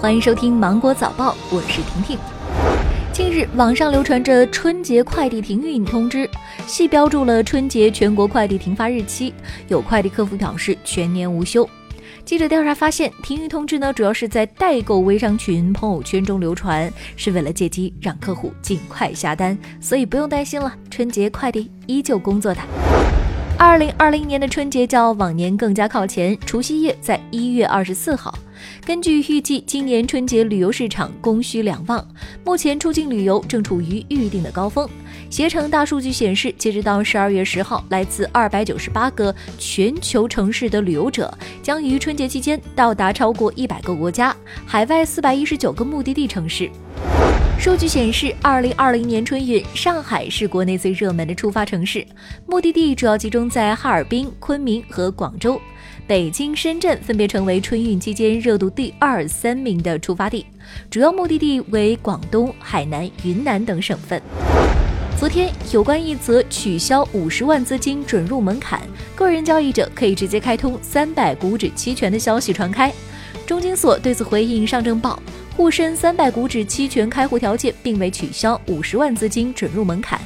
欢迎收听芒果早报，我是婷婷。近日，网上流传着春节快递停运通知，系标注了春节全国快递停发日期。有快递客服表示全年无休。记者调查发现，停运通知呢，主要是在代购微商群朋友圈中流传，是为了借机让客户尽快下单，所以不用担心了，春节快递依旧工作的。二零二零年的春节较往年更加靠前，除夕夜在一月二十四号。根据预计，今年春节旅游市场供需两旺，目前出境旅游正处于预定的高峰。携程大数据显示，截止到十二月十号，来自二百九十八个全球城市的旅游者将于春节期间到达超过一百个国家，海外四百一十九个目的地城市。数据显示，二零二零年春运，上海是国内最热门的出发城市，目的地主要集中在哈尔滨、昆明和广州。北京、深圳分别成为春运期间热度第二、三名的出发地，主要目的地为广东、海南、云南等省份。昨天，有关一则取消五十万资金准入门槛，个人交易者可以直接开通三百股指期权的消息传开，中金所对此回应上证报。沪深三百股指期权开户条件并未取消五十万资金准入门槛，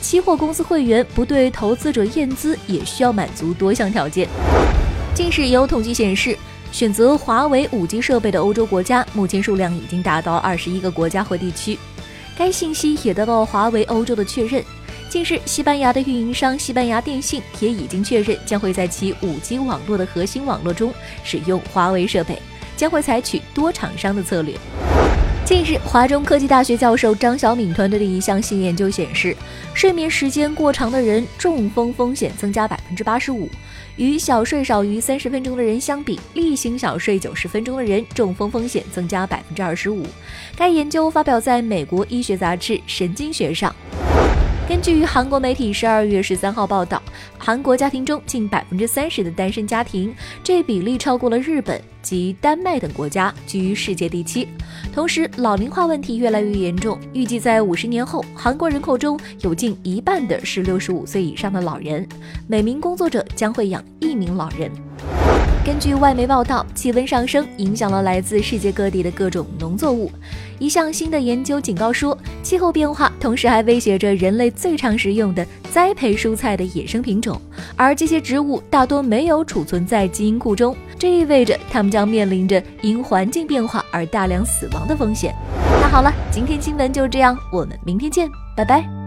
期货公司会员不对投资者验资也需要满足多项条件。近日有统计显示，选择华为五 G 设备的欧洲国家目前数量已经达到二十一个国家和地区。该信息也得到华为欧洲的确认。近日，西班牙的运营商西班牙电信也已经确认将会在其五 G 网络的核心网络中使用华为设备。将会采取多厂商的策略。近日，华中科技大学教授张晓敏团队的一项新研究显示，睡眠时间过长的人中风风险增加百分之八十五，与小睡少于三十分钟的人相比，例行小睡九十分钟的人中风风险增加百分之二十五。该研究发表在美国医学杂志《神经学》上。根据韩国媒体十二月十三号报道，韩国家庭中近百分之三十的单身家庭，这比例超过了日本及丹麦等国家，居于世界第七。同时，老龄化问题越来越严重，预计在五十年后，韩国人口中有近一半的是六十五岁以上的老人，每名工作者将会养一名老人。根据外媒报道，气温上升影响了来自世界各地的各种农作物。一项新的研究警告说，气候变化同时还威胁着人类最常食用的栽培蔬菜的野生品种，而这些植物大多没有储存在基因库中，这意味着它们将面临着因环境变化而大量死亡的风险。那好了，今天新闻就这样，我们明天见，拜拜。